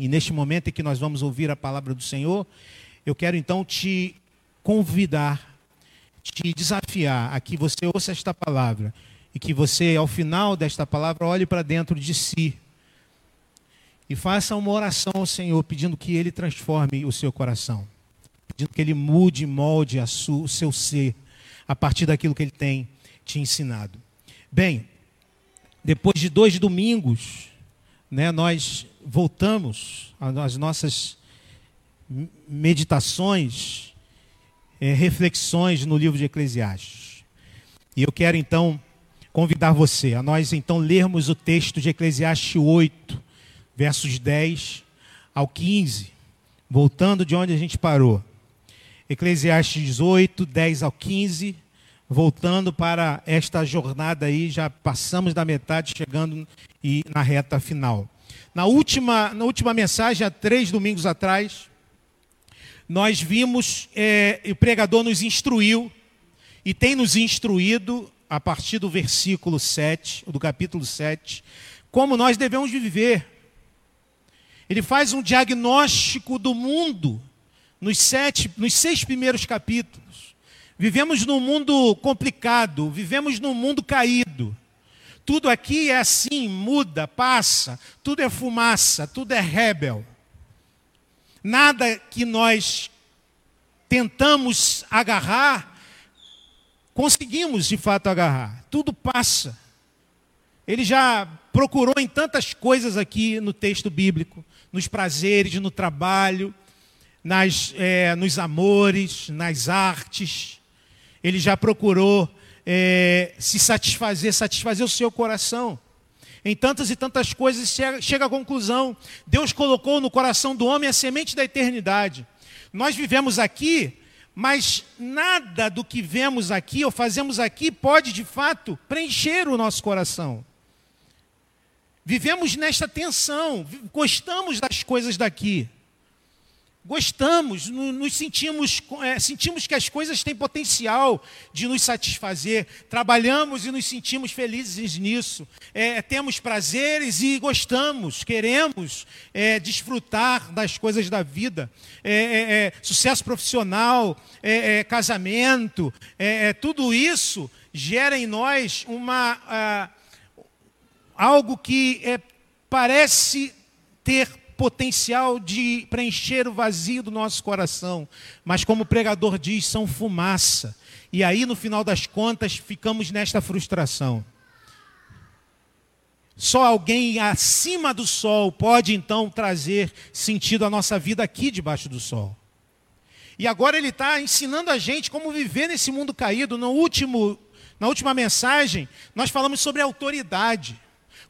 E neste momento em que nós vamos ouvir a palavra do Senhor, eu quero então te convidar, te desafiar a que você ouça esta palavra e que você, ao final desta palavra, olhe para dentro de si e faça uma oração ao Senhor, pedindo que Ele transforme o seu coração, pedindo que Ele mude molde o seu ser a partir daquilo que Ele tem te ensinado. Bem, depois de dois domingos, né, nós voltamos às nossas meditações, é, reflexões no livro de Eclesiastes. E eu quero então convidar você a nós então lermos o texto de Eclesiastes 8, versos 10 ao 15, voltando de onde a gente parou. Eclesiastes 18, 10 ao 15, voltando para esta jornada aí, já passamos da metade, chegando e na reta final. Na última, na última mensagem, há três domingos atrás, nós vimos, é, o pregador nos instruiu, e tem nos instruído, a partir do versículo 7, do capítulo 7, como nós devemos viver. Ele faz um diagnóstico do mundo nos, sete, nos seis primeiros capítulos. Vivemos num mundo complicado, vivemos num mundo caído. Tudo aqui é assim, muda, passa, tudo é fumaça, tudo é rebel. Nada que nós tentamos agarrar, conseguimos de fato agarrar. Tudo passa. Ele já procurou em tantas coisas aqui no texto bíblico, nos prazeres, no trabalho, nas, é, nos amores, nas artes. Ele já procurou é, se satisfazer, satisfazer o seu coração. Em tantas e tantas coisas chega, chega à conclusão: Deus colocou no coração do homem a semente da eternidade. Nós vivemos aqui, mas nada do que vemos aqui ou fazemos aqui pode de fato preencher o nosso coração. Vivemos nesta tensão, gostamos das coisas daqui. Gostamos, nos sentimos, é, sentimos que as coisas têm potencial de nos satisfazer, trabalhamos e nos sentimos felizes nisso, é, temos prazeres e gostamos, queremos é, desfrutar das coisas da vida, é, é, é, sucesso profissional, casamento, tudo isso gera em nós uma, ah, algo que parece ter potencial de preencher o vazio do nosso coração, mas como o pregador diz, são fumaça. E aí, no final das contas, ficamos nesta frustração. Só alguém acima do sol pode então trazer sentido à nossa vida aqui debaixo do sol. E agora ele está ensinando a gente como viver nesse mundo caído. No último, na última mensagem, nós falamos sobre autoridade.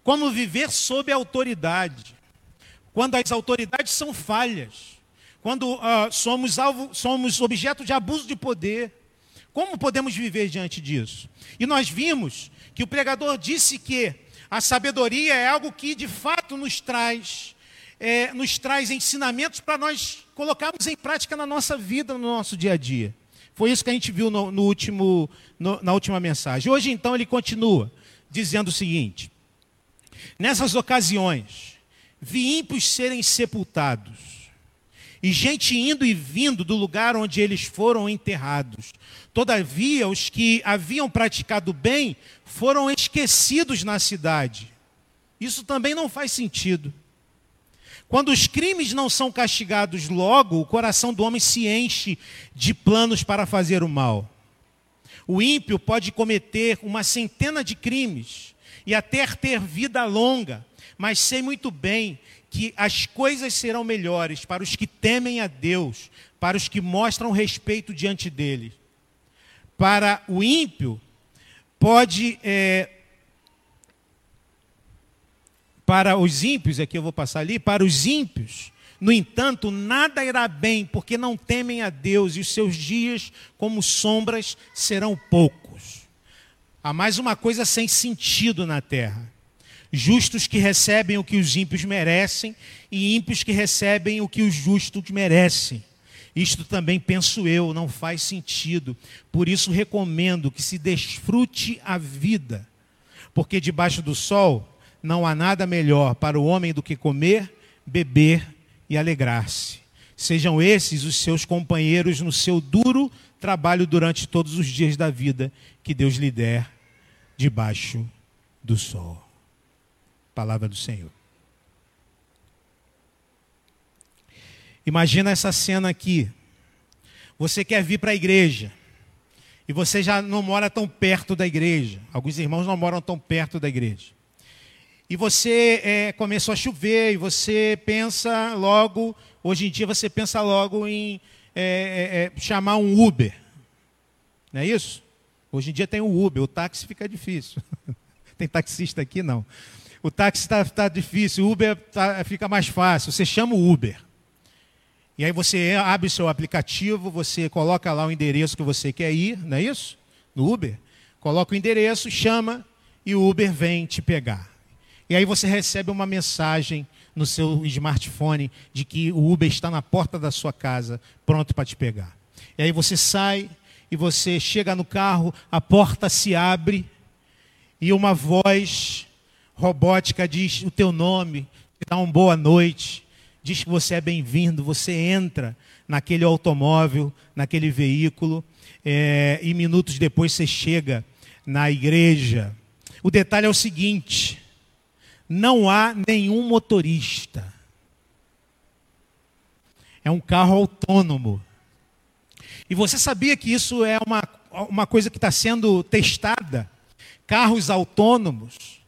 Como viver sob autoridade quando as autoridades são falhas, quando uh, somos, alvo, somos objeto de abuso de poder. Como podemos viver diante disso? E nós vimos que o pregador disse que a sabedoria é algo que de fato nos traz, é, nos traz ensinamentos para nós colocarmos em prática na nossa vida, no nosso dia a dia. Foi isso que a gente viu no, no último, no, na última mensagem. Hoje, então, ele continua dizendo o seguinte: nessas ocasiões, vi ímpios serem sepultados, e gente indo e vindo do lugar onde eles foram enterrados. Todavia, os que haviam praticado bem foram esquecidos na cidade. Isso também não faz sentido. Quando os crimes não são castigados logo, o coração do homem se enche de planos para fazer o mal. O ímpio pode cometer uma centena de crimes e até ter vida longa, mas sei muito bem que as coisas serão melhores para os que temem a Deus, para os que mostram respeito diante dele. Para o ímpio, pode. É, para os ímpios, aqui eu vou passar ali, para os ímpios, no entanto, nada irá bem, porque não temem a Deus, e os seus dias, como sombras, serão poucos. Há mais uma coisa sem sentido na terra justos que recebem o que os ímpios merecem e ímpios que recebem o que os justos merecem. Isto também penso eu, não faz sentido. Por isso recomendo que se desfrute a vida, porque debaixo do sol não há nada melhor para o homem do que comer, beber e alegrar-se. Sejam esses os seus companheiros no seu duro trabalho durante todos os dias da vida que Deus lhe der debaixo do sol. Palavra do Senhor. Imagina essa cena aqui. Você quer vir para a igreja e você já não mora tão perto da igreja. Alguns irmãos não moram tão perto da igreja. E você é, começou a chover e você pensa logo, hoje em dia você pensa logo em é, é, é chamar um Uber. Não é isso? Hoje em dia tem o Uber, o táxi fica difícil. tem taxista aqui? Não. O táxi está tá difícil, o Uber tá, fica mais fácil. Você chama o Uber. E aí você abre seu aplicativo, você coloca lá o endereço que você quer ir, não é isso? No Uber. Coloca o endereço, chama e o Uber vem te pegar. E aí você recebe uma mensagem no seu smartphone de que o Uber está na porta da sua casa, pronto para te pegar. E aí você sai e você chega no carro, a porta se abre e uma voz robótica diz o teu nome, te dá uma boa noite diz que você é bem-vindo, você entra naquele automóvel, naquele veículo, é, e minutos depois você chega na igreja. O detalhe é o seguinte: não há nenhum motorista. É um carro autônomo. E você sabia que isso é uma, uma coisa que está sendo testada? Carros autônomos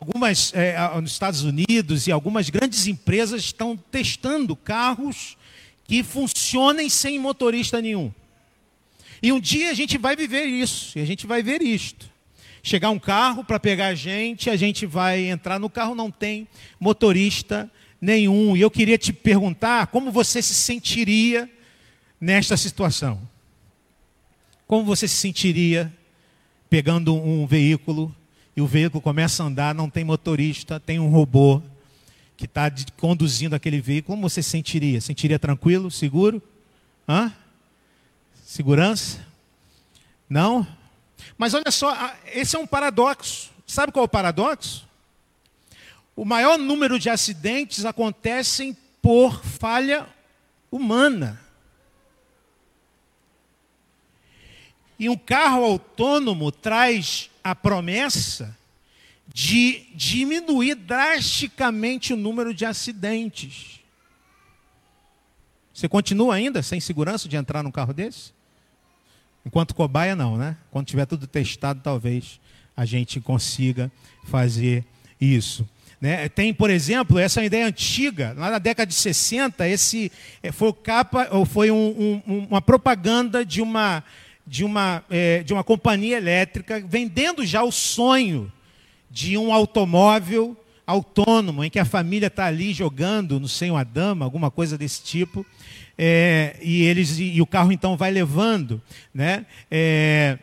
Algumas, é, nos Estados Unidos e algumas grandes empresas estão testando carros que funcionem sem motorista nenhum. E um dia a gente vai viver isso, e a gente vai ver isto. Chegar um carro para pegar a gente, a gente vai entrar no carro, não tem motorista nenhum. E eu queria te perguntar como você se sentiria nesta situação. Como você se sentiria pegando um veículo e o veículo começa a andar, não tem motorista, tem um robô que está conduzindo aquele veículo, como você sentiria? Sentiria tranquilo, seguro? Hã? Segurança? Não? Mas olha só, esse é um paradoxo. Sabe qual é o paradoxo? O maior número de acidentes acontecem por falha humana. E um carro autônomo traz a promessa de diminuir drasticamente o número de acidentes. Você continua ainda sem segurança de entrar num carro desse? Enquanto cobaia, não, né? Quando tiver tudo testado, talvez a gente consiga fazer isso. Né? Tem, por exemplo, essa ideia antiga, lá na década de 60, esse eh, foi, capa, foi um, um, uma propaganda de uma de uma, é, de uma companhia elétrica vendendo já o sonho de um automóvel autônomo, em que a família está ali jogando no seio a dama, alguma coisa desse tipo, é, e, eles, e, e, o carro então vai levando. Né? É,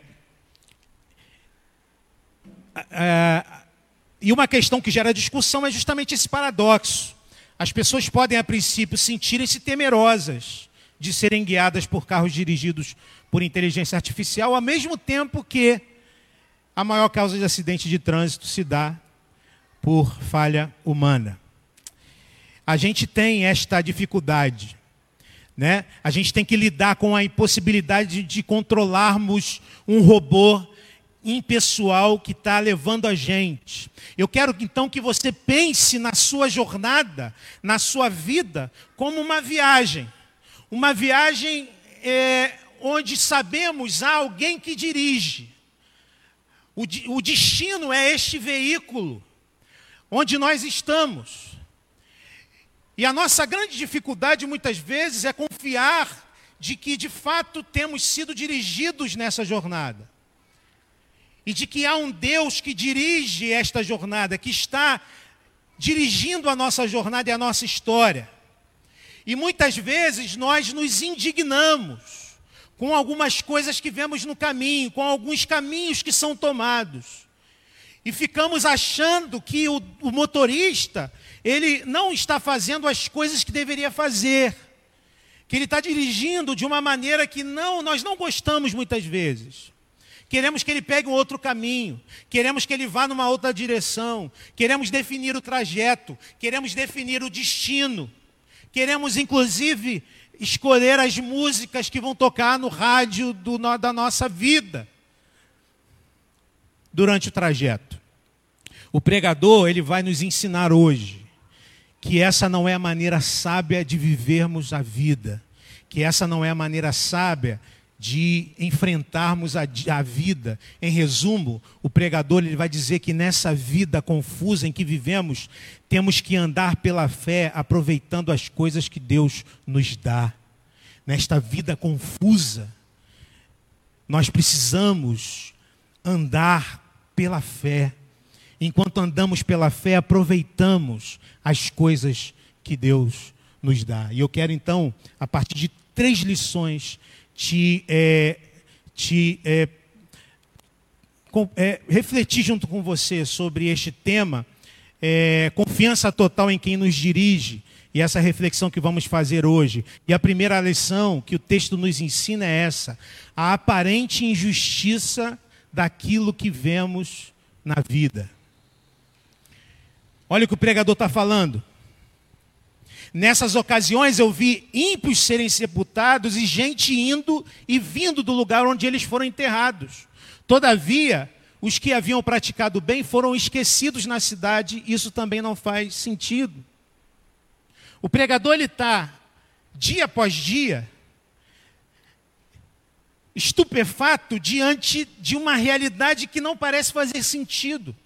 e uma questão que gera discussão é justamente esse paradoxo. As pessoas podem, a princípio, sentirem-se temerosas de serem guiadas por carros dirigidos por inteligência artificial, ao mesmo tempo que a maior causa de acidente de trânsito se dá por falha humana. A gente tem esta dificuldade. Né? A gente tem que lidar com a impossibilidade de controlarmos um robô impessoal que está levando a gente. Eu quero então que você pense na sua jornada, na sua vida, como uma viagem. Uma viagem é, onde sabemos há alguém que dirige. O, o destino é este veículo, onde nós estamos. E a nossa grande dificuldade muitas vezes é confiar de que de fato temos sido dirigidos nessa jornada. E de que há um Deus que dirige esta jornada, que está dirigindo a nossa jornada e a nossa história. E muitas vezes nós nos indignamos com algumas coisas que vemos no caminho, com alguns caminhos que são tomados. E ficamos achando que o, o motorista, ele não está fazendo as coisas que deveria fazer. Que ele está dirigindo de uma maneira que não, nós não gostamos muitas vezes. Queremos que ele pegue um outro caminho, queremos que ele vá numa outra direção, queremos definir o trajeto, queremos definir o destino queremos inclusive escolher as músicas que vão tocar no rádio do, da nossa vida durante o trajeto. O pregador, ele vai nos ensinar hoje que essa não é a maneira sábia de vivermos a vida, que essa não é a maneira sábia de enfrentarmos a, a, vida. Em resumo, o pregador ele vai dizer que nessa vida confusa em que vivemos, temos que andar pela fé, aproveitando as coisas que Deus nos dá. Nesta vida confusa, nós precisamos andar pela fé. Enquanto andamos pela fé, aproveitamos as coisas que Deus nos dá. E eu quero então, a partir de três lições, te, é, te é, com, é, refletir junto com você sobre este tema, é, confiança total em quem nos dirige, e essa reflexão que vamos fazer hoje. E a primeira lição que o texto nos ensina é essa: a aparente injustiça daquilo que vemos na vida. Olha o que o pregador está falando. Nessas ocasiões eu vi ímpios serem sepultados e gente indo e vindo do lugar onde eles foram enterrados. Todavia, os que haviam praticado bem foram esquecidos na cidade, isso também não faz sentido. O pregador ele está dia após dia estupefato diante de uma realidade que não parece fazer sentido.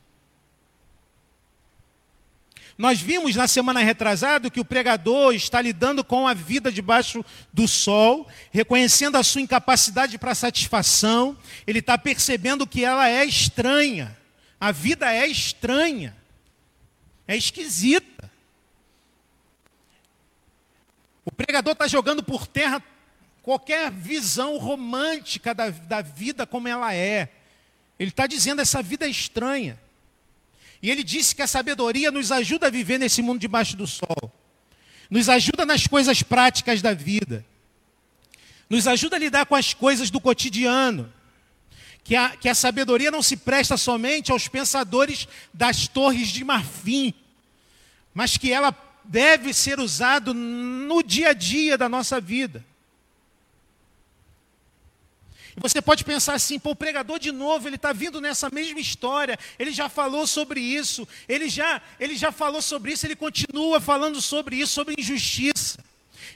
Nós vimos na semana retrasada que o pregador está lidando com a vida debaixo do sol, reconhecendo a sua incapacidade para satisfação, ele está percebendo que ela é estranha, a vida é estranha, é esquisita. O pregador está jogando por terra qualquer visão romântica da, da vida como ela é. Ele está dizendo essa vida é estranha. E ele disse que a sabedoria nos ajuda a viver nesse mundo debaixo do sol, nos ajuda nas coisas práticas da vida, nos ajuda a lidar com as coisas do cotidiano. Que a, que a sabedoria não se presta somente aos pensadores das torres de marfim, mas que ela deve ser usada no dia a dia da nossa vida. Você pode pensar assim, pô, o pregador de novo, ele está vindo nessa mesma história, ele já falou sobre isso, ele já, ele já falou sobre isso, ele continua falando sobre isso, sobre injustiça.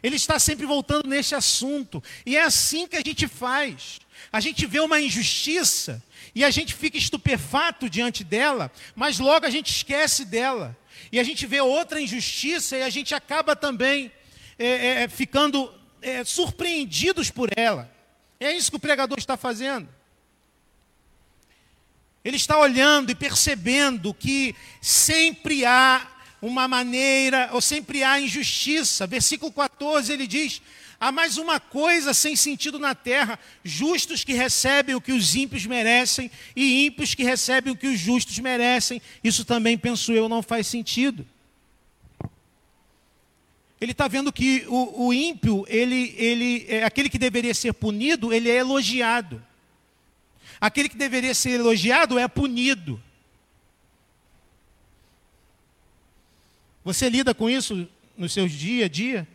Ele está sempre voltando nesse assunto. E é assim que a gente faz. A gente vê uma injustiça e a gente fica estupefato diante dela, mas logo a gente esquece dela. E a gente vê outra injustiça e a gente acaba também é, é, ficando é, surpreendidos por ela. É isso que o pregador está fazendo. Ele está olhando e percebendo que sempre há uma maneira, ou sempre há injustiça. Versículo 14 ele diz: Há mais uma coisa sem sentido na terra: justos que recebem o que os ímpios merecem, e ímpios que recebem o que os justos merecem. Isso também, penso eu, não faz sentido ele está vendo que o, o, ímpio, ele, ele, é, aquele que deveria ser punido, ele é elogiado. Aquele que deveria ser elogiado é punido. Você lida com isso nos seus dia a dia?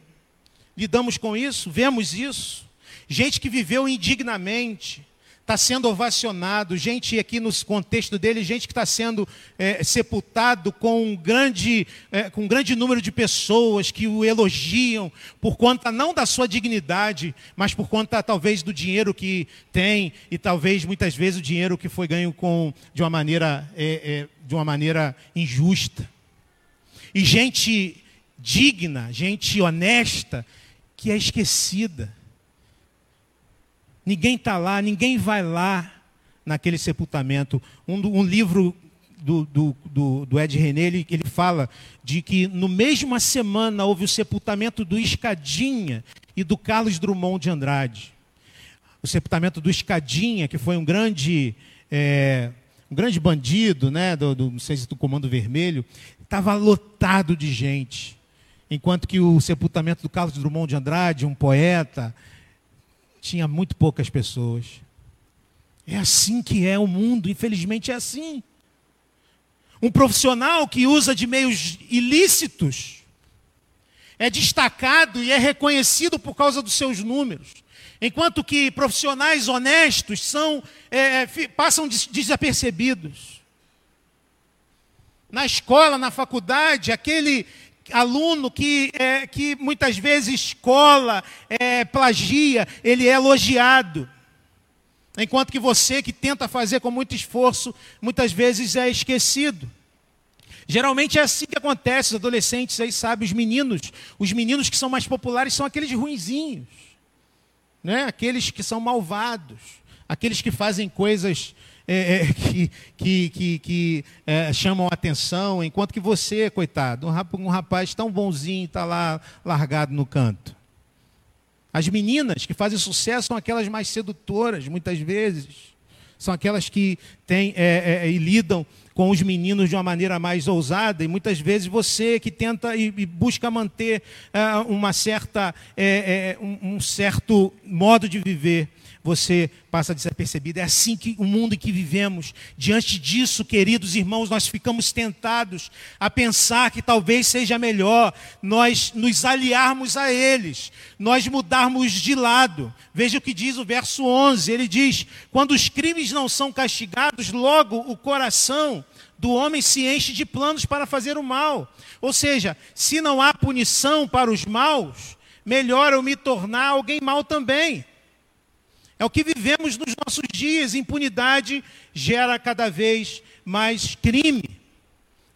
Lidamos com isso? Vemos isso? Gente que viveu indignamente, está sendo ovacionado, gente aqui no contexto dele, gente que está sendo é, sepultado com um, grande, é, com um grande número de pessoas que o elogiam por conta não da sua dignidade, mas por conta talvez do dinheiro que tem e talvez muitas vezes o dinheiro que foi ganho com, de, uma maneira, é, é de uma maneira injusta. E gente digna, gente honesta, que é esquecida Ninguém está lá, ninguém vai lá naquele sepultamento. Um, um livro do, do, do, do, Ed René, ele, ele fala de que no mesma semana houve o sepultamento do Escadinha e do Carlos Drummond de Andrade. O sepultamento do Escadinha, que foi um grande, é, um grande bandido, né, do, do, não sei se do Comando Vermelho, estava lotado de gente. Enquanto que o sepultamento do Carlos Drummond de Andrade, um poeta, tinha muito poucas pessoas. É assim que é o mundo, infelizmente é assim. Um profissional que usa de meios ilícitos, é destacado e é reconhecido por causa dos seus números. Enquanto que profissionais honestos são, é, é passam desapercebidos. Na escola, na faculdade, aquele aluno que, é, que muitas vezes cola, é, plagia, ele é elogiado. Enquanto que você que tenta fazer com muito esforço, muitas vezes é esquecido. Geralmente é assim que acontece, os adolescentes aí sabem, os meninos, os meninos que são mais populares são aqueles ruinzinhos, né? aqueles que são malvados, aqueles que fazem coisas é, é, que, que, que, é, chamam atenção, enquanto que você, coitado, um rapaz, um rapaz tão bonzinho está lá largado no canto. As meninas que fazem sucesso são aquelas mais sedutoras, muitas vezes. São aquelas que têm é, é, e lidam com os meninos de uma maneira mais ousada, e muitas vezes você que tenta e, e busca manter é, uma certa, um, um certo modo de viver você passa desapercebido. É assim que o mundo em que vivemos. Diante disso, queridos irmãos, nós ficamos tentados a pensar que talvez seja melhor nós nos aliarmos a eles, nós mudarmos de lado. Veja o que diz o verso 11: ele diz: Quando os crimes não são castigados, logo o coração do homem se enche de planos para fazer o mal. Ou seja, se não há punição para os maus, melhor eu me tornar alguém mau também. É o que vivemos nos nossos dias. Impunidade gera cada vez mais crime.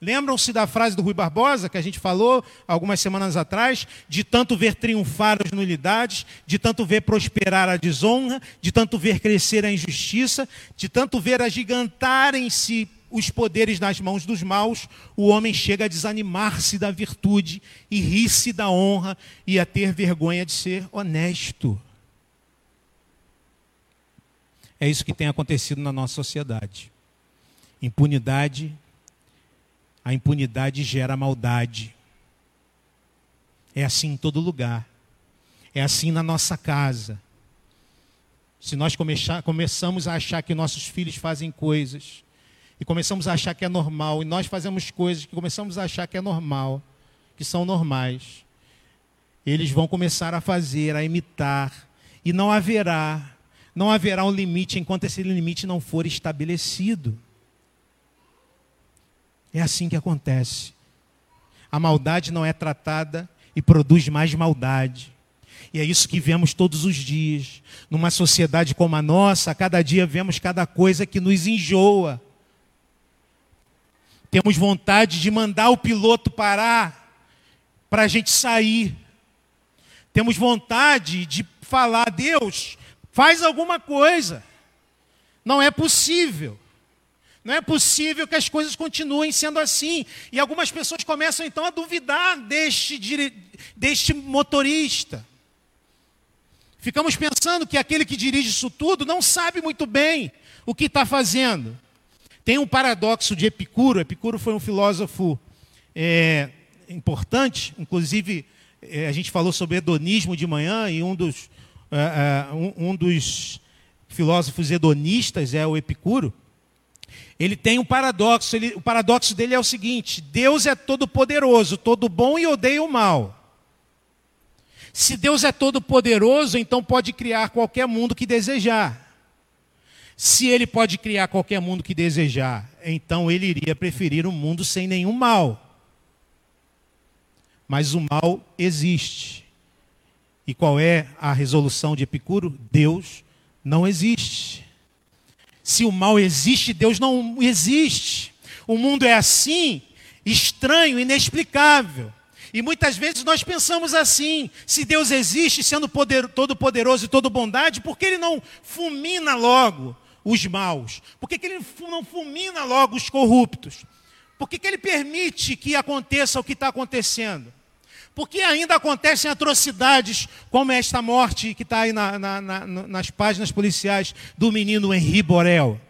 Lembram-se da frase do Rui Barbosa, que a gente falou algumas semanas atrás? De tanto ver triunfar as nulidades, de tanto ver prosperar a desonra, de tanto ver crescer a injustiça, de tanto ver agigantarem-se os poderes nas mãos dos maus, o homem chega a desanimar-se da virtude e rir-se da honra e a ter vergonha de ser honesto. É isso que tem acontecido na nossa sociedade. Impunidade, a impunidade gera maldade. É assim em todo lugar. É assim na nossa casa. Se nós começamos a achar que nossos filhos fazem coisas, e começamos a achar que é normal, e nós fazemos coisas que começamos a achar que é normal, que são normais, eles vão começar a fazer, a imitar, e não haverá não haverá um limite enquanto esse limite não for estabelecido. É assim que acontece. A maldade não é tratada e produz mais maldade. E é isso que vemos todos os dias. Numa sociedade como a nossa, cada dia vemos cada coisa que nos enjoa. Temos vontade de mandar o piloto parar para a gente sair. Temos vontade de falar, Deus, Faz alguma coisa. Não é possível. Não é possível que as coisas continuem sendo assim. E algumas pessoas começam então a duvidar deste, deste motorista. Ficamos pensando que aquele que dirige isso tudo não sabe muito bem o que está fazendo. Tem um paradoxo de Epicuro. Epicuro foi um filósofo é, importante, inclusive é, a gente falou sobre hedonismo de manhã e um dos é, um, um dos filósofos hedonistas é o Epicuro, ele tem um paradoxo. Ele, o paradoxo dele é o seguinte: Deus é todo poderoso, todo bom e odeia o mal. Se Deus é todo poderoso, então pode criar qualquer mundo que desejar. Se ele pode criar qualquer mundo que desejar, então ele iria preferir um mundo sem nenhum mal. Mas o mal existe. E qual é a resolução de Epicuro? Deus não existe. Se o mal existe, Deus não existe. O mundo é assim, estranho, inexplicável. E muitas vezes nós pensamos assim: se Deus existe, sendo poder, todo poderoso e todo bondade, por que Ele não fulmina logo os maus? Por que, que Ele não fulmina logo os corruptos? Por que, que Ele permite que aconteça o que está acontecendo? Porque ainda acontecem atrocidades, como esta morte que está aí na, na, na, nas páginas policiais do menino Henri Borel.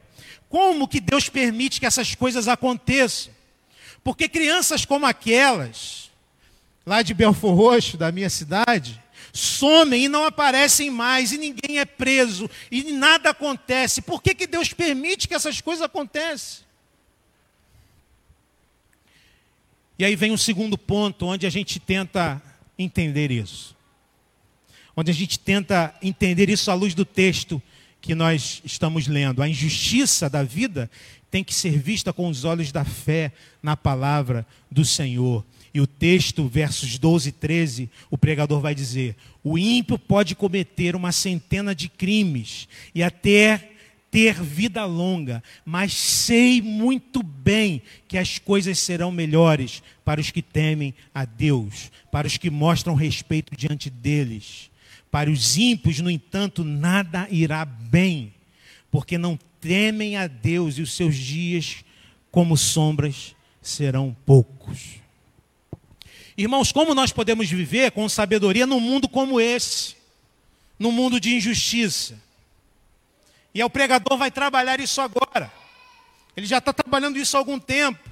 Como que Deus permite que essas coisas aconteçam? Porque crianças como aquelas, lá de Belfor Roxo, da minha cidade, somem e não aparecem mais, e ninguém é preso, e nada acontece. Por que, que Deus permite que essas coisas aconteçam? E aí vem um segundo ponto, onde a gente tenta entender isso. Onde a gente tenta entender isso à luz do texto que nós estamos lendo. A injustiça da vida tem que ser vista com os olhos da fé na palavra do Senhor. E o texto, versos 12 e 13, o pregador vai dizer: O ímpio pode cometer uma centena de crimes e até ter vida longa, mas sei muito bem que as coisas serão melhores para os que temem a Deus, para os que mostram respeito diante deles. Para os ímpios, no entanto, nada irá bem, porque não temem a Deus e os seus dias, como sombras, serão poucos. Irmãos, como nós podemos viver com sabedoria num mundo como esse, num mundo de injustiça? E o pregador vai trabalhar isso agora. Ele já está trabalhando isso há algum tempo.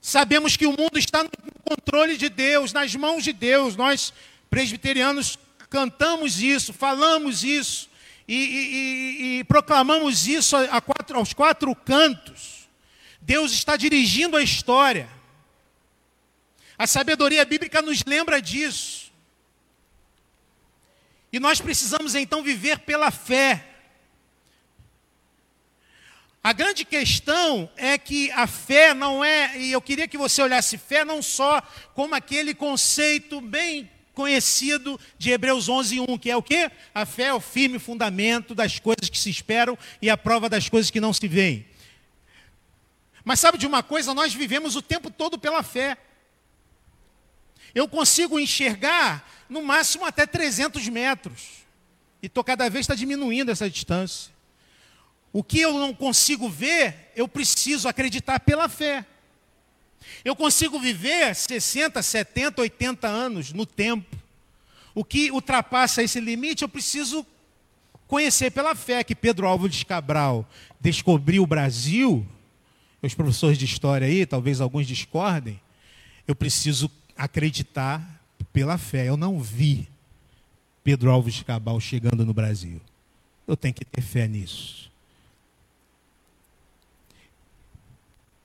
Sabemos que o mundo está no controle de Deus, nas mãos de Deus. Nós, presbiterianos, cantamos isso, falamos isso e, e, e proclamamos isso quatro, aos quatro cantos. Deus está dirigindo a história. A sabedoria bíblica nos lembra disso. E nós precisamos então viver pela fé. A grande questão é que a fé não é, e eu queria que você olhasse fé não só como aquele conceito bem conhecido de Hebreus 11:1, que é o quê? A fé é o firme fundamento das coisas que se esperam e a prova das coisas que não se veem. Mas sabe de uma coisa, nós vivemos o tempo todo pela fé. Eu consigo enxergar no máximo até 300 metros. E estou cada vez está diminuindo essa distância. O que eu não consigo ver, eu preciso acreditar pela fé. Eu consigo viver 60, 70, 80 anos no tempo. O que ultrapassa esse limite, eu preciso conhecer pela fé que Pedro Álvares Cabral descobriu o Brasil. Os professores de história aí, talvez alguns discordem. Eu preciso acreditar pela fé. Eu não vi Pedro Alves Cabal chegando no Brasil. Eu tenho que ter fé nisso.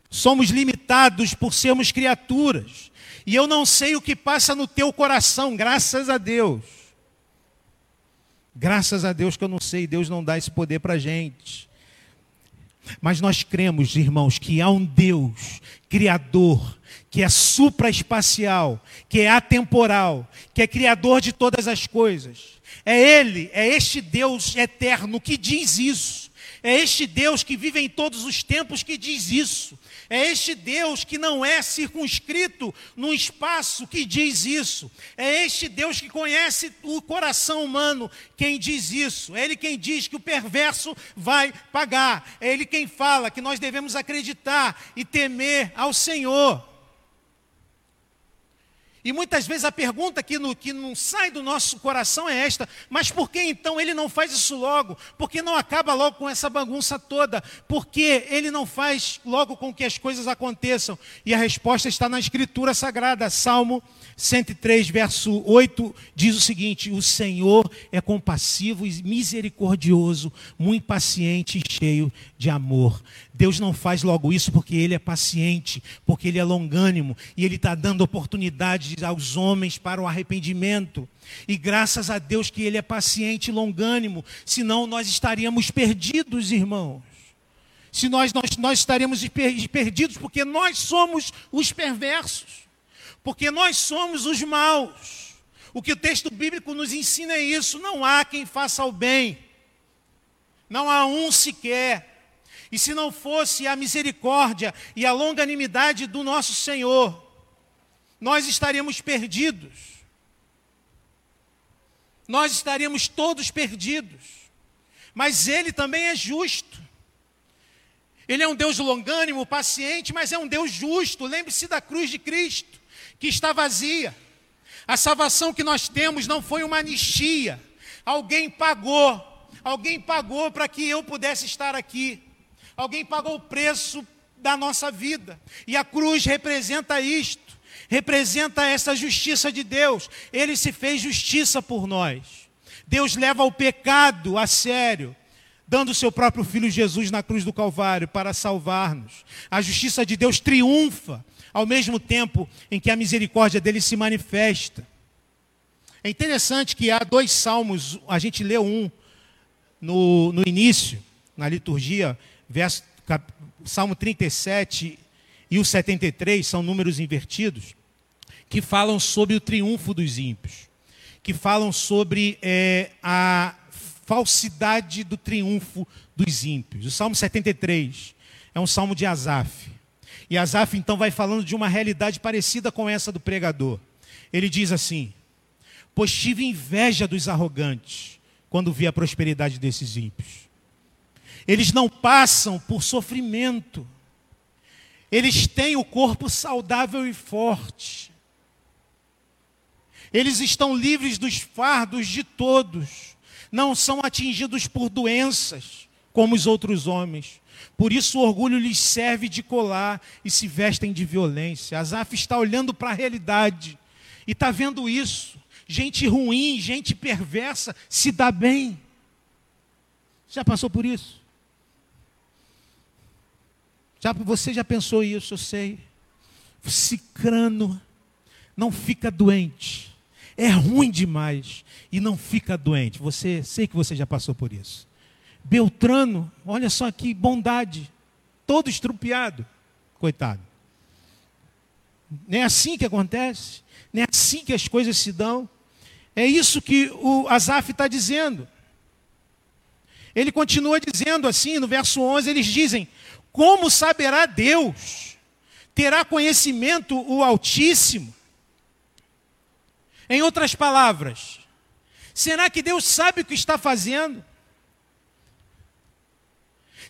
Somos limitados por sermos criaturas. E eu não sei o que passa no teu coração, graças a Deus. Graças a Deus que eu não sei, Deus não dá esse poder para a gente. Mas nós cremos, irmãos, que há um Deus criador, que é supraespacial, que é atemporal, que é criador de todas as coisas. É Ele, é este Deus eterno que diz isso. É este Deus que vive em todos os tempos que diz isso. É este Deus que não é circunscrito num espaço que diz isso. É este Deus que conhece o coração humano quem diz isso. É Ele quem diz que o perverso vai pagar. É Ele quem fala que nós devemos acreditar e temer ao Senhor. E muitas vezes a pergunta que, no, que não sai do nosso coração é esta: mas por que então ele não faz isso logo? Por que não acaba logo com essa bagunça toda? Por que ele não faz logo com que as coisas aconteçam? E a resposta está na Escritura Sagrada, Salmo 103, verso 8, diz o seguinte: O Senhor é compassivo e misericordioso, muito paciente e cheio de amor. Deus não faz logo isso porque Ele é paciente, porque Ele é longânimo e Ele está dando oportunidades aos homens para o arrependimento. E graças a Deus que Ele é paciente e longânimo, senão nós estaríamos perdidos, irmãos. Se nós, nós, nós estaríamos perdidos porque nós somos os perversos, porque nós somos os maus. O que o texto bíblico nos ensina é isso: não há quem faça o bem, não há um sequer. E se não fosse a misericórdia e a longanimidade do nosso Senhor, nós estaríamos perdidos. Nós estaríamos todos perdidos. Mas Ele também é justo. Ele é um Deus longânimo, paciente, mas é um Deus justo. Lembre-se da cruz de Cristo, que está vazia. A salvação que nós temos não foi uma anistia. Alguém pagou. Alguém pagou para que eu pudesse estar aqui. Alguém pagou o preço da nossa vida. E a cruz representa isto, representa essa justiça de Deus. Ele se fez justiça por nós. Deus leva o pecado a sério, dando o seu próprio filho Jesus na cruz do Calvário para salvar-nos. A justiça de Deus triunfa ao mesmo tempo em que a misericórdia dele se manifesta. É interessante que há dois salmos, a gente leu um no, no início, na liturgia, verso, cap, Salmo 37 e o 73, são números invertidos, que falam sobre o triunfo dos ímpios, que falam sobre é, a falsidade do triunfo dos ímpios. O Salmo 73 é um salmo de Asaf. E Asaf então vai falando de uma realidade parecida com essa do pregador. Ele diz assim: Pois tive inveja dos arrogantes quando vi a prosperidade desses ímpios. Eles não passam por sofrimento. Eles têm o corpo saudável e forte. Eles estão livres dos fardos de todos. Não são atingidos por doenças como os outros homens. Por isso o orgulho lhes serve de colar e se vestem de violência. Asaf está olhando para a realidade e está vendo isso. Gente ruim, gente perversa se dá bem. Já passou por isso? Já, você já pensou isso, eu sei. Cicrano não fica doente. É ruim demais e não fica doente. Você, sei que você já passou por isso. Beltrano, olha só que bondade, todo estrupiado, coitado. Não é assim que acontece, não é assim que as coisas se dão. É isso que o Asaf está dizendo. Ele continua dizendo assim, no verso 11, eles dizem: Como saberá Deus? Terá conhecimento o Altíssimo? Em outras palavras, será que Deus sabe o que está fazendo?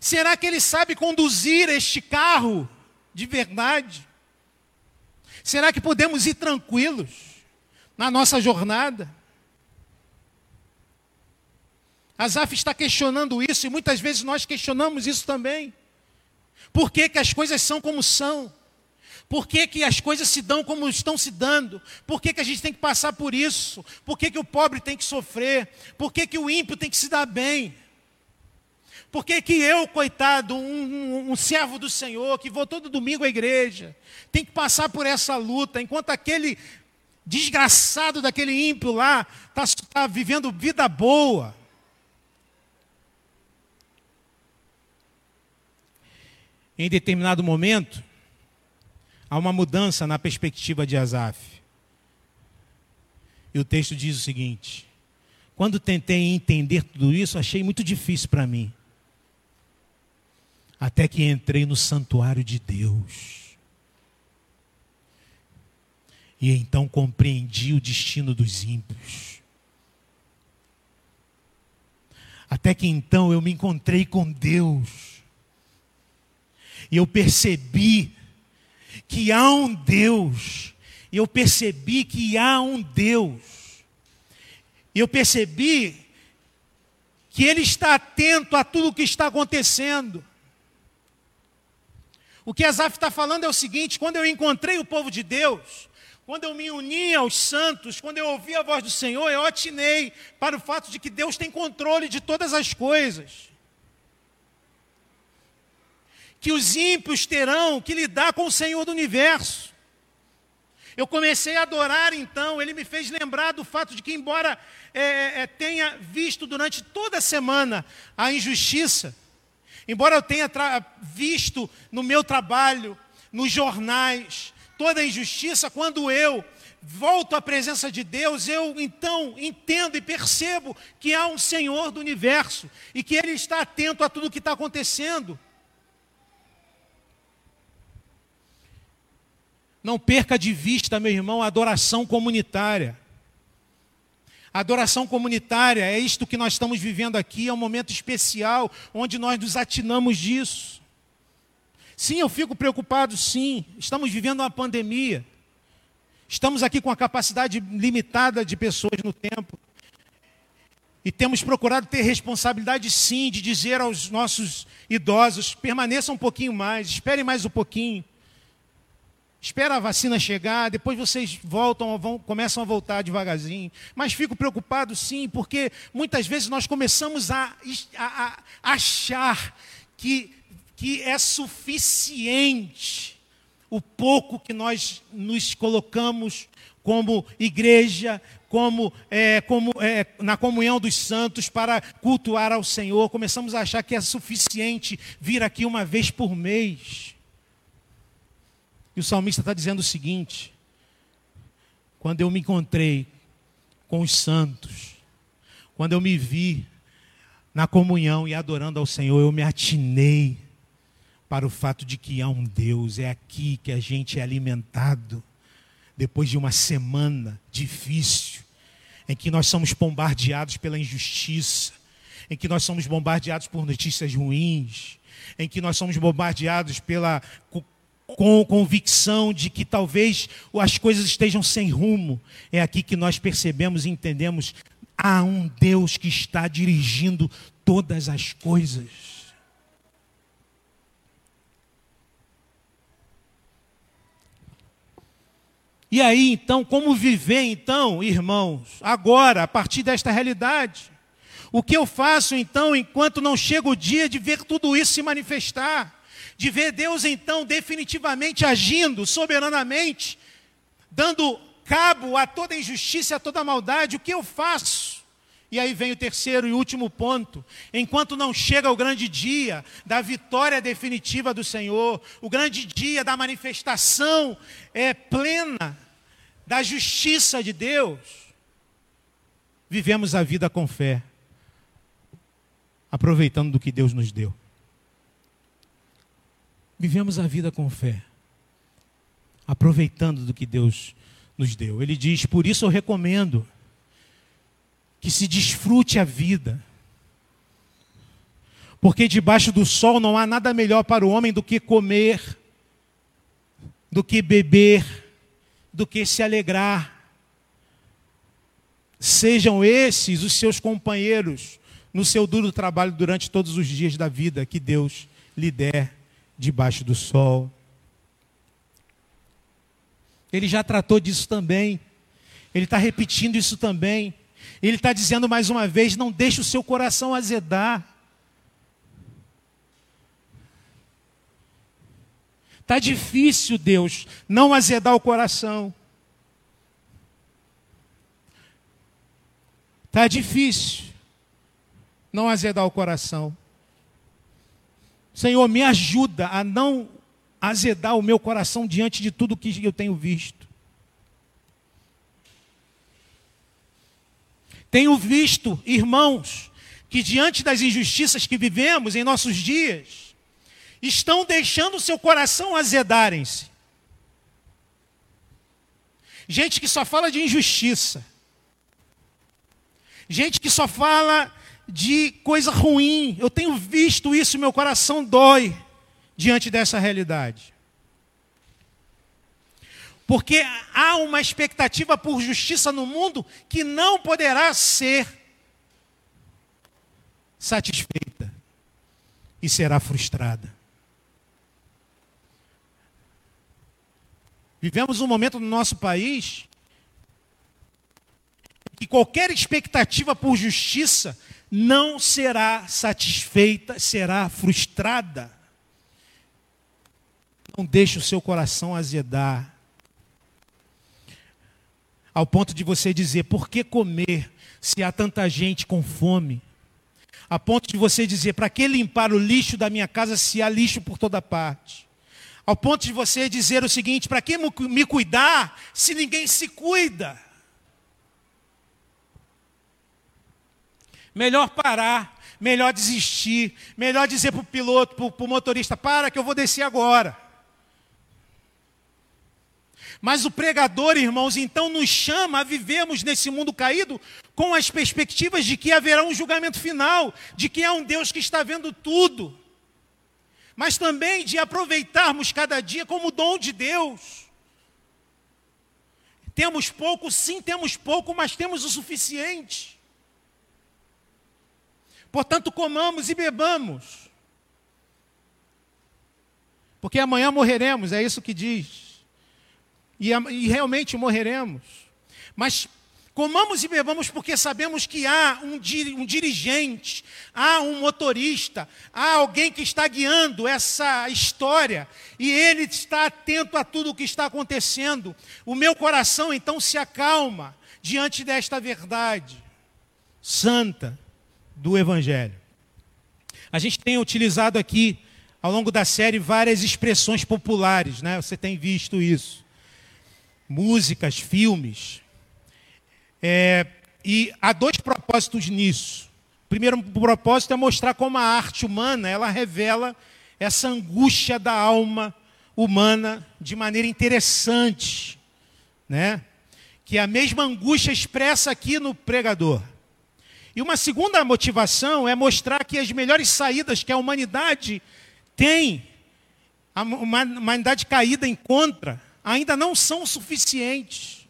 Será que ele sabe conduzir este carro de verdade? Será que podemos ir tranquilos na nossa jornada? Asaf está questionando isso e muitas vezes nós questionamos isso também. Por que, que as coisas são como são? Por que, que as coisas se dão como estão se dando? Por que, que a gente tem que passar por isso? Por que, que o pobre tem que sofrer? Por que, que o ímpio tem que se dar bem? Por que, que eu, coitado, um, um, um, servo do Senhor, que vou todo domingo à igreja, tem que passar por essa luta, enquanto aquele desgraçado daquele ímpio lá está tá vivendo vida boa? Em determinado momento, há uma mudança na perspectiva de Asaf. E o texto diz o seguinte: quando tentei entender tudo isso, achei muito difícil para mim até que entrei no santuário de Deus. E então compreendi o destino dos ímpios. Até que então eu me encontrei com Deus. E eu percebi que há um Deus. Eu percebi que há um Deus. Eu percebi que Ele está atento a tudo o que está acontecendo. O que Asaf está falando é o seguinte: quando eu encontrei o povo de Deus, quando eu me uni aos santos, quando eu ouvi a voz do Senhor, eu atinei para o fato de que Deus tem controle de todas as coisas. Que os ímpios terão que lidar com o Senhor do universo. Eu comecei a adorar então, ele me fez lembrar do fato de que, embora é, é, tenha visto durante toda a semana a injustiça, Embora eu tenha visto no meu trabalho, nos jornais, toda a injustiça, quando eu volto à presença de Deus, eu então entendo e percebo que há um Senhor do universo e que Ele está atento a tudo o que está acontecendo. Não perca de vista, meu irmão, a adoração comunitária. A adoração comunitária é isto que nós estamos vivendo aqui, é um momento especial onde nós nos atinamos disso. Sim, eu fico preocupado, sim. Estamos vivendo uma pandemia. Estamos aqui com a capacidade limitada de pessoas no tempo. E temos procurado ter responsabilidade, sim, de dizer aos nossos idosos: permaneçam um pouquinho mais, esperem mais um pouquinho. Espera a vacina chegar, depois vocês voltam, vão, começam a voltar devagarzinho. Mas fico preocupado sim, porque muitas vezes nós começamos a, a, a achar que, que é suficiente o pouco que nós nos colocamos como igreja, como, é, como é, na comunhão dos santos para cultuar ao Senhor. Começamos a achar que é suficiente vir aqui uma vez por mês. E o salmista está dizendo o seguinte: quando eu me encontrei com os santos, quando eu me vi na comunhão e adorando ao Senhor, eu me atinei para o fato de que há um Deus, é aqui que a gente é alimentado depois de uma semana difícil, em que nós somos bombardeados pela injustiça, em que nós somos bombardeados por notícias ruins, em que nós somos bombardeados pela com convicção de que talvez as coisas estejam sem rumo, é aqui que nós percebemos e entendemos há um Deus que está dirigindo todas as coisas. E aí, então, como viver, então, irmãos, agora, a partir desta realidade? O que eu faço, então, enquanto não chega o dia de ver tudo isso se manifestar? De ver Deus, então, definitivamente agindo soberanamente, dando cabo a toda injustiça, a toda maldade, o que eu faço? E aí vem o terceiro e último ponto. Enquanto não chega o grande dia da vitória definitiva do Senhor, o grande dia da manifestação é, plena da justiça de Deus, vivemos a vida com fé, aproveitando do que Deus nos deu. Vivemos a vida com fé, aproveitando do que Deus nos deu. Ele diz: Por isso eu recomendo que se desfrute a vida. Porque debaixo do sol não há nada melhor para o homem do que comer, do que beber do que se alegrar. Sejam esses os seus companheiros no seu duro trabalho durante todos os dias da vida que Deus lhe der debaixo do sol. Ele já tratou disso também. Ele está repetindo isso também. Ele está dizendo mais uma vez: não deixe o seu coração azedar. Está difícil, Deus, não azedar o coração. Está difícil não azedar o coração. Senhor, me ajuda a não azedar o meu coração diante de tudo que eu tenho visto. Tenho visto, irmãos, que diante das injustiças que vivemos em nossos dias, estão deixando seu coração azedarem-se. Gente que só fala de injustiça. Gente que só fala de coisa ruim. Eu tenho visto isso, meu coração dói diante dessa realidade. Porque há uma expectativa por justiça no mundo que não poderá ser satisfeita e será frustrada. Vivemos um momento no nosso país que qualquer expectativa por justiça não será satisfeita, será frustrada. Não deixe o seu coração azedar. Ao ponto de você dizer, por que comer se há tanta gente com fome? A ponto de você dizer, para que limpar o lixo da minha casa se há lixo por toda parte? Ao ponto de você dizer o seguinte: para que me cuidar se ninguém se cuida? Melhor parar, melhor desistir, melhor dizer para o piloto, para o motorista: para que eu vou descer agora. Mas o pregador, irmãos, então nos chama a vivermos nesse mundo caído com as perspectivas de que haverá um julgamento final, de que há um Deus que está vendo tudo mas também de aproveitarmos cada dia como dom de Deus. Temos pouco, sim, temos pouco, mas temos o suficiente. Portanto, comamos e bebamos. Porque amanhã morreremos, é isso que diz. E, e realmente morreremos. Mas Comamos e bebamos porque sabemos que há um, um, dirigente, há um motorista, há alguém que está guiando essa história e ele está atento a tudo o que está acontecendo. O meu coração então se acalma diante desta verdade santa do Evangelho. A gente tem utilizado aqui, ao longo da série, várias expressões populares, né? Você tem visto isso. Músicas, filmes. É, e há dois propósitos nisso. O primeiro propósito é mostrar como a arte humana ela revela essa angústia da alma humana de maneira interessante, né? Que é a mesma angústia expressa aqui no pregador. E uma segunda motivação é mostrar que as melhores saídas que a humanidade tem, a humanidade caída encontra, ainda não são suficientes.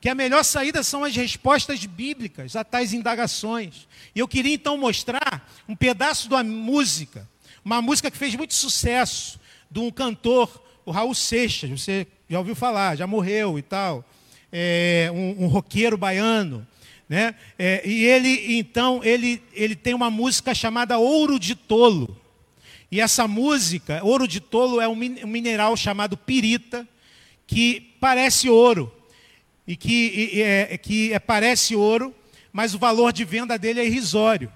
Que a melhor saída são as respostas bíblicas a tais indagações. E eu queria então mostrar um pedaço da música, uma música que fez muito sucesso, de um cantor, o Raul Seixas, você já ouviu falar, já morreu e tal. É, um, um roqueiro baiano né? É, e ele, então, ele, ele tem uma música chamada Ouro de Tolo. E essa música, Ouro de Tolo, é um mineral chamado pirita, que parece ouro. E que, e, é, que é, parece ouro, mas o valor de venda dele é irrisório.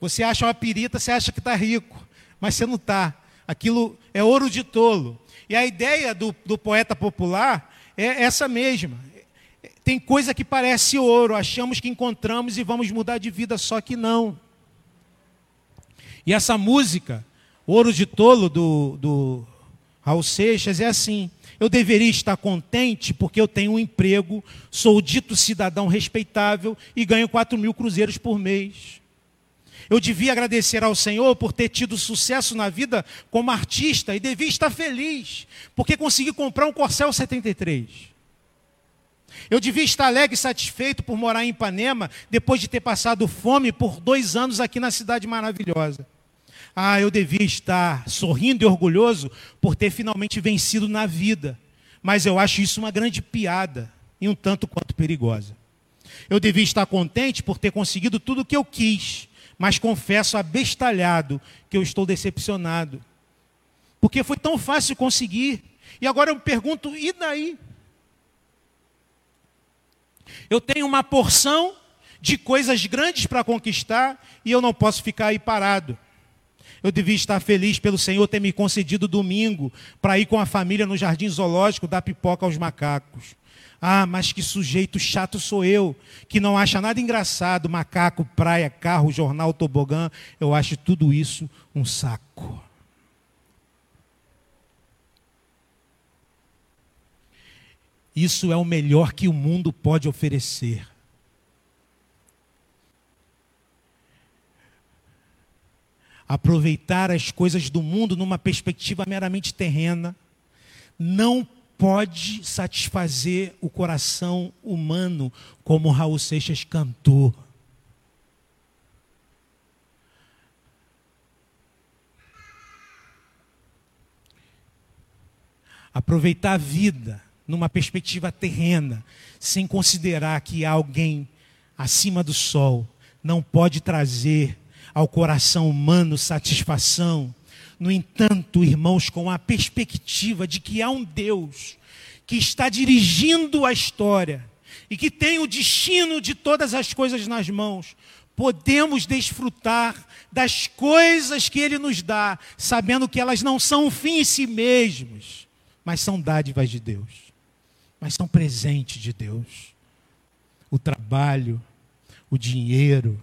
Você acha uma pirita, você acha que está rico, mas você não está. Aquilo é ouro de tolo. E a ideia do, do poeta popular é essa mesma. Tem coisa que parece ouro, achamos que encontramos e vamos mudar de vida, só que não. E essa música, Ouro de Tolo, do, do Raul Seixas, é assim. Eu deveria estar contente porque eu tenho um emprego, sou dito cidadão respeitável e ganho 4 mil cruzeiros por mês. Eu devia agradecer ao Senhor por ter tido sucesso na vida como artista e devia estar feliz porque consegui comprar um Corcel 73. Eu devia estar alegre e satisfeito por morar em Ipanema, depois de ter passado fome por dois anos aqui na cidade maravilhosa. Ah, eu devia estar sorrindo e orgulhoso por ter finalmente vencido na vida. Mas eu acho isso uma grande piada e um tanto quanto perigosa. Eu devia estar contente por ter conseguido tudo o que eu quis, mas confesso abestalhado que eu estou decepcionado. Porque foi tão fácil conseguir. E agora eu me pergunto, e daí? Eu tenho uma porção de coisas grandes para conquistar e eu não posso ficar aí parado. Eu devia estar feliz pelo Senhor ter me concedido domingo para ir com a família no jardim zoológico dar pipoca aos macacos. Ah, mas que sujeito chato sou eu, que não acha nada engraçado, macaco, praia, carro, jornal, tobogã. Eu acho tudo isso um saco. Isso é o melhor que o mundo pode oferecer. Aproveitar as coisas do mundo numa perspectiva meramente terrena não pode satisfazer o coração humano, como Raul Seixas cantou. Aproveitar a vida numa perspectiva terrena, sem considerar que alguém acima do sol não pode trazer ao coração humano satisfação. No entanto, irmãos, com a perspectiva de que há um Deus que está dirigindo a história e que tem o destino de todas as coisas nas mãos, podemos desfrutar das coisas que Ele nos dá, sabendo que elas não são um fim em si mesmas, mas são dádivas de Deus mas são presente de Deus. O trabalho, o dinheiro,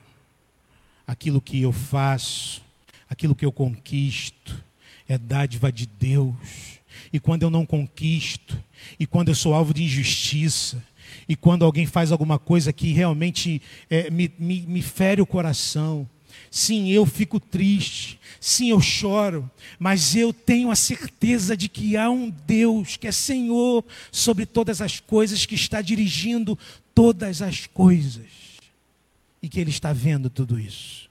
aquilo que eu faço, aquilo que eu conquisto, é dádiva de Deus. E quando eu não conquisto, e quando eu sou alvo de injustiça, e quando alguém faz alguma coisa que realmente é, me, me, me fere o coração, Sim, eu fico triste. Sim, eu choro. Mas eu tenho a certeza de que há um Deus que é Senhor sobre todas as coisas, que está dirigindo todas as coisas. E que Ele está vendo tudo isso.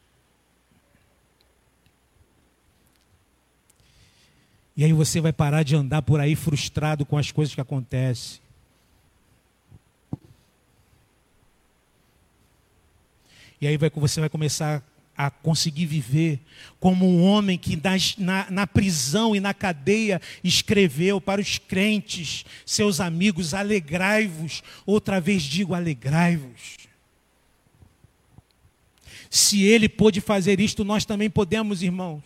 E aí você vai parar de andar por aí frustrado com as coisas que acontecem. E aí vai, você vai começar a conseguir viver como um homem que na, na, prisão e na cadeia escreveu para os crentes, seus amigos, alegrai-vos. Outra vez digo, alegrai-vos. Se ele pôde fazer isto, nós também podemos, irmãos,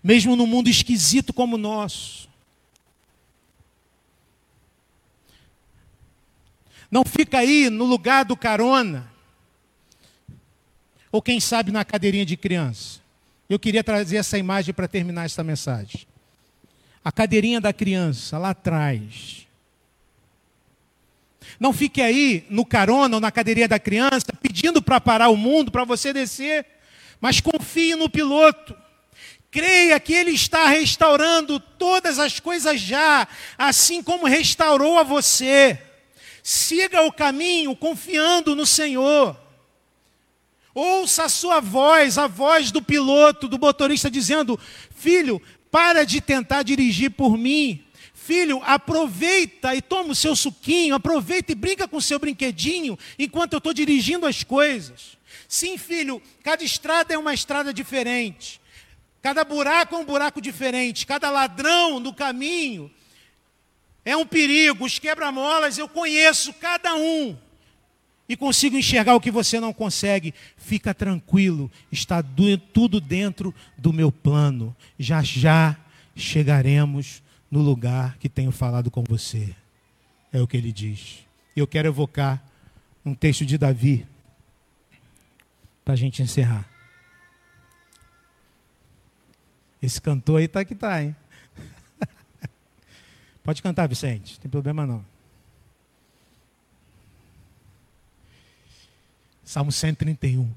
mesmo no mundo esquisito como o nosso. Não fica aí no lugar do carona ou quem sabe na cadeirinha de criança. Eu queria trazer essa imagem para terminar essa mensagem. A cadeirinha da criança, lá atrás. Não fique aí no carona ou na cadeirinha da criança pedindo para parar o mundo, para você descer, mas confie no piloto. Creia que Ele está restaurando todas as coisas já, assim como restaurou a você. Siga o caminho confiando no Senhor. Ouça a sua voz, a voz do piloto, do motorista, dizendo: Filho, para de tentar dirigir por mim. Filho, aproveita e toma o seu suquinho, aproveita e brinca com o seu brinquedinho enquanto eu estou dirigindo as coisas. Sim, filho, cada estrada é uma estrada diferente. Cada buraco é um buraco diferente. Cada ladrão no caminho é um perigo. Os quebra-molas eu conheço cada um e consigo enxergar o que você não consegue, fica tranquilo, está tudo dentro do meu plano. Já já chegaremos no lugar que tenho falado com você. É o que ele diz. Eu quero evocar um texto de Davi para a gente encerrar. Esse cantor aí tá que tá, hein? Pode cantar, Vicente, não tem problema não. Salmo 131.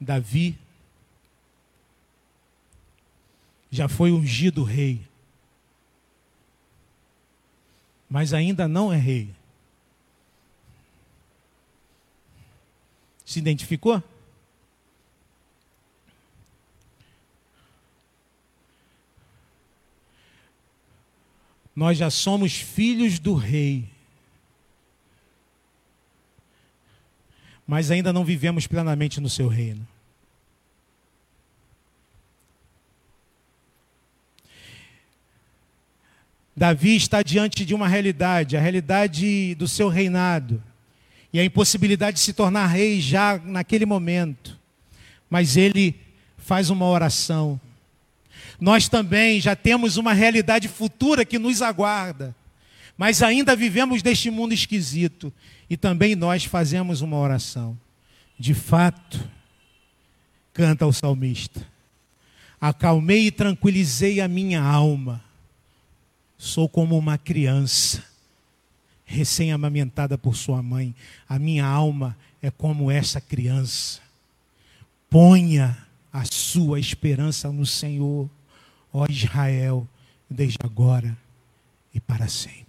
Davi já foi ungido rei, mas ainda não é rei. Se identificou? Nós já somos filhos do rei. Mas ainda não vivemos plenamente no seu reino. Davi está diante de uma realidade, a realidade do seu reinado, e a impossibilidade de se tornar rei já naquele momento. Mas ele faz uma oração. Nós também já temos uma realidade futura que nos aguarda, mas ainda vivemos deste mundo esquisito. E também nós fazemos uma oração. De fato, canta o salmista. Acalmei e tranquilizei a minha alma. Sou como uma criança, recém-amamentada por sua mãe. A minha alma é como essa criança. Ponha a sua esperança no Senhor, ó Israel, desde agora e para sempre.